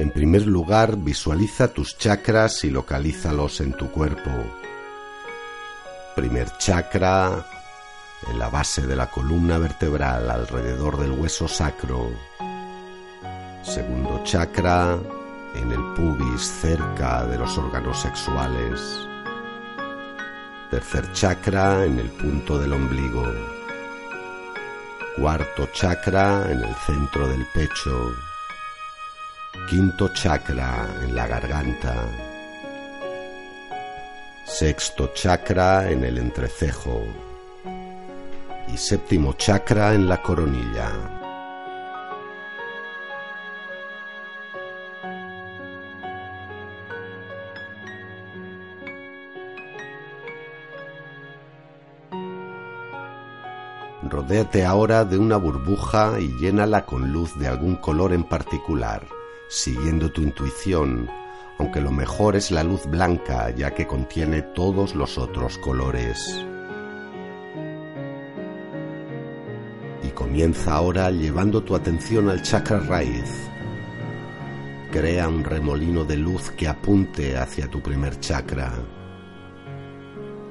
En primer lugar, visualiza tus chakras y localízalos en tu cuerpo. Primer chakra, en la base de la columna vertebral alrededor del hueso sacro. Segundo chakra, en el pubis cerca de los órganos sexuales. Tercer chakra, en el punto del ombligo. Cuarto chakra, en el centro del pecho quinto chakra en la garganta, sexto chakra en el entrecejo. Y séptimo chakra en la coronilla. Rodéate ahora de una burbuja y llénala con luz de algún color en particular siguiendo tu intuición, aunque lo mejor es la luz blanca ya que contiene todos los otros colores. Y comienza ahora llevando tu atención al chakra raíz. Crea un remolino de luz que apunte hacia tu primer chakra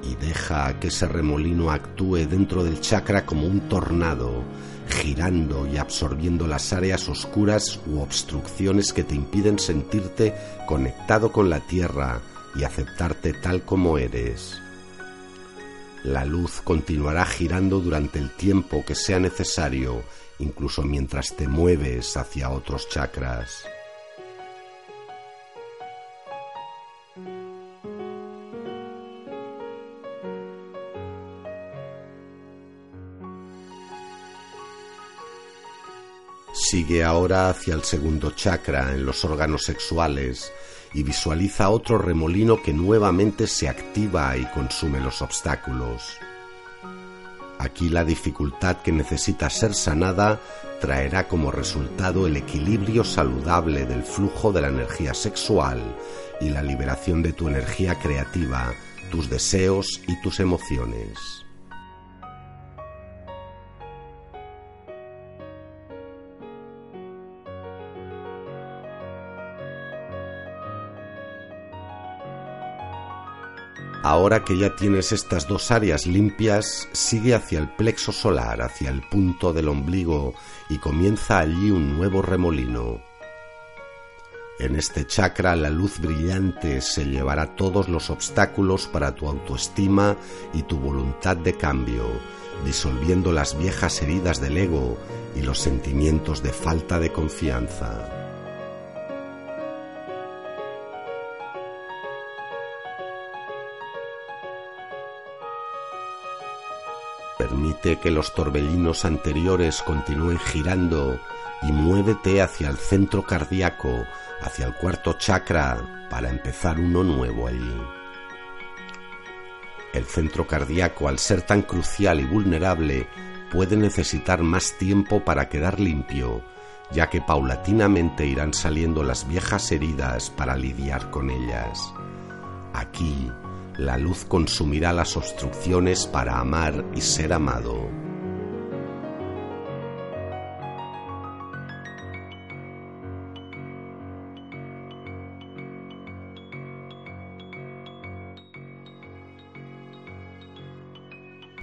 y deja que ese remolino actúe dentro del chakra como un tornado, girando y absorbiendo las áreas oscuras u obstrucciones que te impiden sentirte conectado con la tierra y aceptarte tal como eres. La luz continuará girando durante el tiempo que sea necesario, incluso mientras te mueves hacia otros chakras. Sigue ahora hacia el segundo chakra en los órganos sexuales y visualiza otro remolino que nuevamente se activa y consume los obstáculos. Aquí la dificultad que necesita ser sanada traerá como resultado el equilibrio saludable del flujo de la energía sexual y la liberación de tu energía creativa, tus deseos y tus emociones. Ahora que ya tienes estas dos áreas limpias, sigue hacia el plexo solar, hacia el punto del ombligo y comienza allí un nuevo remolino. En este chakra la luz brillante se llevará todos los obstáculos para tu autoestima y tu voluntad de cambio, disolviendo las viejas heridas del ego y los sentimientos de falta de confianza. Permite que los torbellinos anteriores continúen girando y muévete hacia el centro cardíaco, hacia el cuarto chakra, para empezar uno nuevo allí. El centro cardíaco, al ser tan crucial y vulnerable, puede necesitar más tiempo para quedar limpio, ya que paulatinamente irán saliendo las viejas heridas para lidiar con ellas. Aquí, la luz consumirá las obstrucciones para amar y ser amado.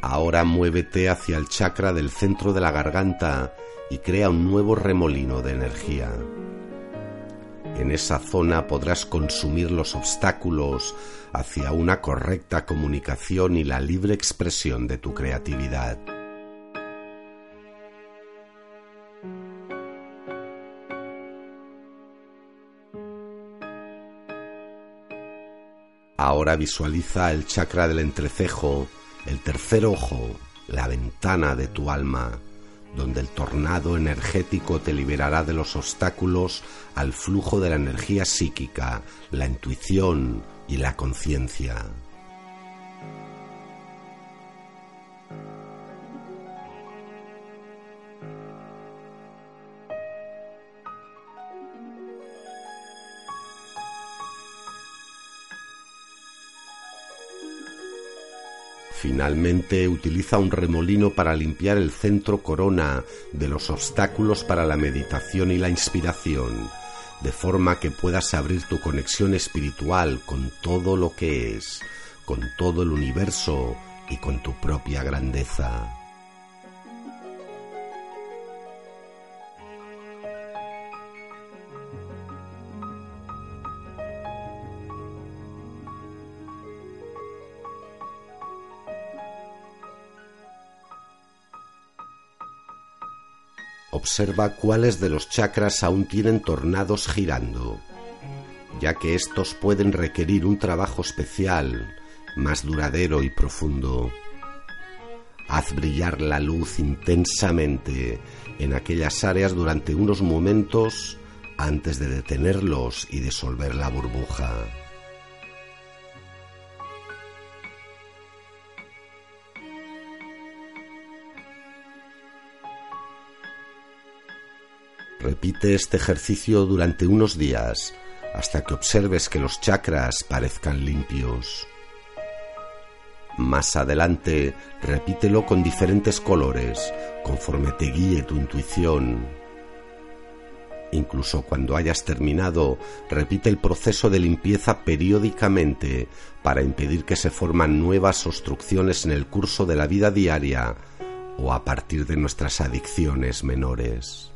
Ahora muévete hacia el chakra del centro de la garganta y crea un nuevo remolino de energía. En esa zona podrás consumir los obstáculos hacia una correcta comunicación y la libre expresión de tu creatividad. Ahora visualiza el chakra del entrecejo, el tercer ojo, la ventana de tu alma, donde el tornado energético te liberará de los obstáculos al flujo de la energía psíquica, la intuición y la conciencia. Finalmente utiliza un remolino para limpiar el centro corona de los obstáculos para la meditación y la inspiración, de forma que puedas abrir tu conexión espiritual con todo lo que es, con todo el universo y con tu propia grandeza. Observa cuáles de los chakras aún tienen tornados girando, ya que estos pueden requerir un trabajo especial, más duradero y profundo. Haz brillar la luz intensamente en aquellas áreas durante unos momentos antes de detenerlos y disolver la burbuja. Repite este ejercicio durante unos días hasta que observes que los chakras parezcan limpios. Más adelante, repítelo con diferentes colores, conforme te guíe tu intuición. Incluso cuando hayas terminado, repite el proceso de limpieza periódicamente para impedir que se forman nuevas obstrucciones en el curso de la vida diaria o a partir de nuestras adicciones menores.